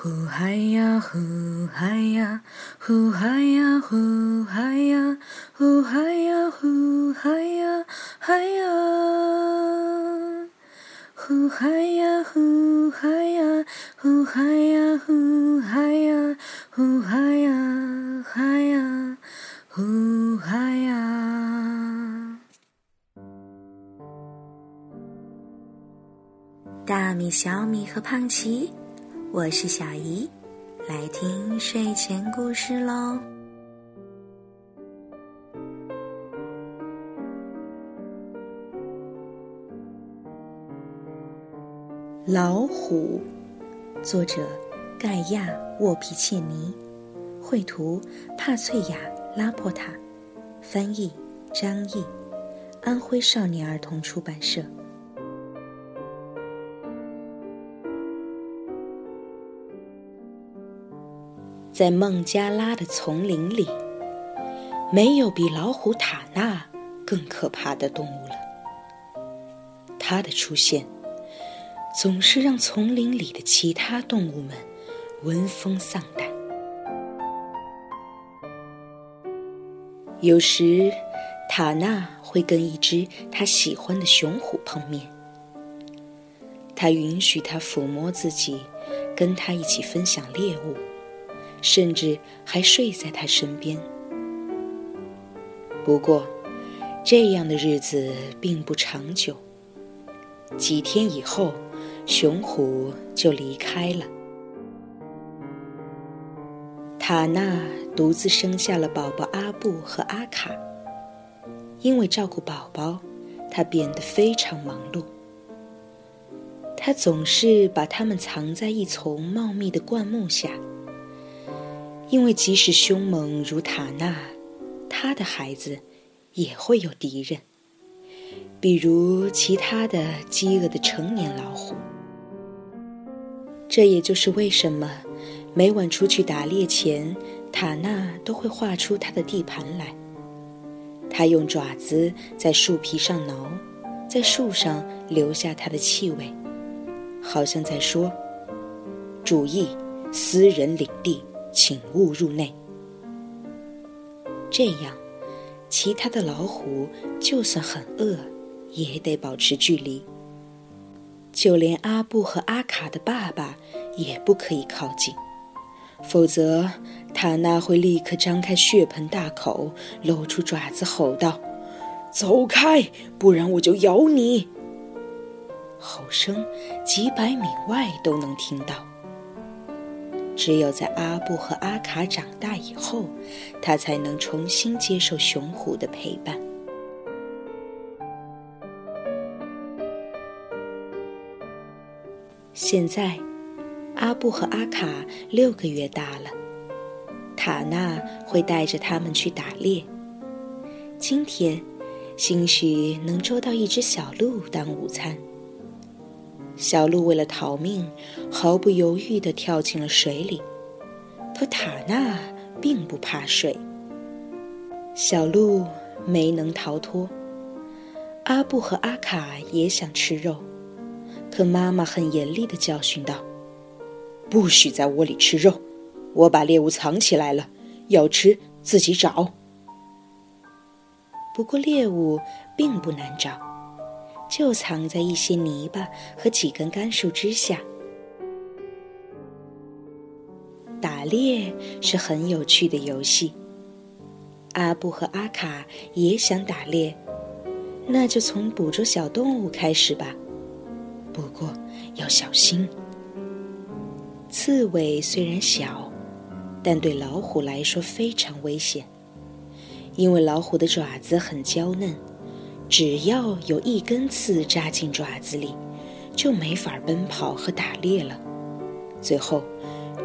呼嗨呀呼嗨呀，呼嗨呀呼嗨呀，呼嗨呀呼嗨呀，嗨呀！呼嗨呀呼嗨呀，呼嗨呀呼嗨呀，呼嗨呀嗨呀，呼嗨呀！大米、小米和胖奇。我是小姨，来听睡前故事喽。老虎，作者盖亚·沃皮切尼，绘图帕翠亚·拉破塔，翻译张毅，安徽少年儿童出版社。在孟加拉的丛林里，没有比老虎塔纳更可怕的动物了。它的出现，总是让丛林里的其他动物们闻风丧胆。有时，塔纳会跟一只他喜欢的雄虎碰面，他允许他抚摸自己，跟他一起分享猎物。甚至还睡在他身边。不过，这样的日子并不长久。几天以后，雄虎就离开了。塔纳独自生下了宝宝阿布和阿卡。因为照顾宝宝，他变得非常忙碌。他总是把他们藏在一丛茂密的灌木下。因为即使凶猛如塔纳，他的孩子也会有敌人，比如其他的饥饿的成年老虎。这也就是为什么每晚出去打猎前，塔纳都会画出他的地盘来。他用爪子在树皮上挠，在树上留下他的气味，好像在说：“注意，私人领地。”请勿入内。这样，其他的老虎就算很饿，也得保持距离。就连阿布和阿卡的爸爸也不可以靠近，否则塔纳会立刻张开血盆大口，露出爪子，吼道：“走开，不然我就咬你！”吼声几百米外都能听到。只有在阿布和阿卡长大以后，他才能重新接受雄虎的陪伴。现在，阿布和阿卡六个月大了，塔纳会带着他们去打猎。今天，兴许能捉到一只小鹿当午餐。小鹿为了逃命，毫不犹豫地跳进了水里。可塔纳并不怕水。小鹿没能逃脱。阿布和阿卡也想吃肉，可妈妈很严厉地教训道：“不许在窝里吃肉，我把猎物藏起来了，要吃自己找。”不过猎物并不难找。就藏在一些泥巴和几根干树枝下。打猎是很有趣的游戏。阿布和阿卡也想打猎，那就从捕捉小动物开始吧。不过要小心，刺猬虽然小，但对老虎来说非常危险，因为老虎的爪子很娇嫩。只要有一根刺扎进爪子里，就没法奔跑和打猎了，最后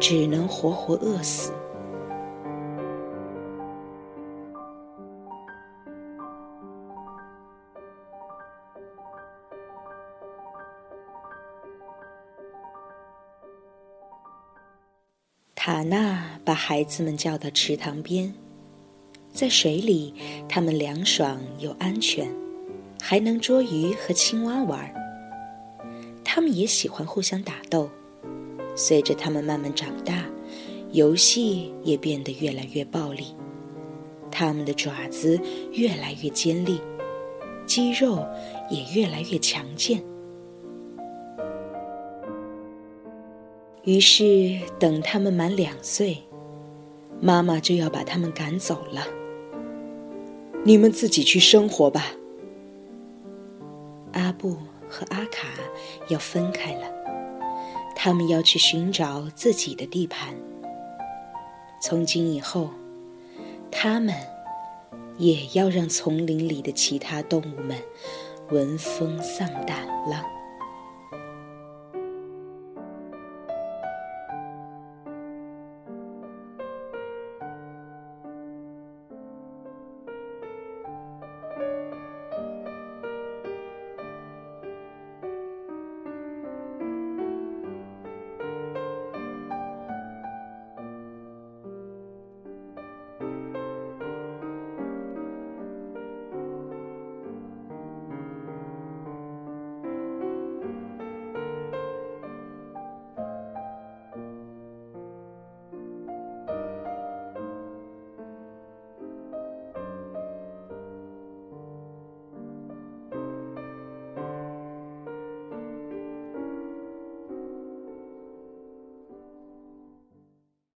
只能活活饿死。塔纳把孩子们叫到池塘边，在水里，他们凉爽又安全。还能捉鱼和青蛙玩儿，他们也喜欢互相打斗，随着他们慢慢长大，游戏也变得越来越暴力，他们的爪子越来越尖利，肌肉也越来越强健。于是，等他们满两岁，妈妈就要把他们赶走了。你们自己去生活吧。阿布和阿卡要分开了，他们要去寻找自己的地盘。从今以后，他们也要让丛林里的其他动物们闻风丧胆了。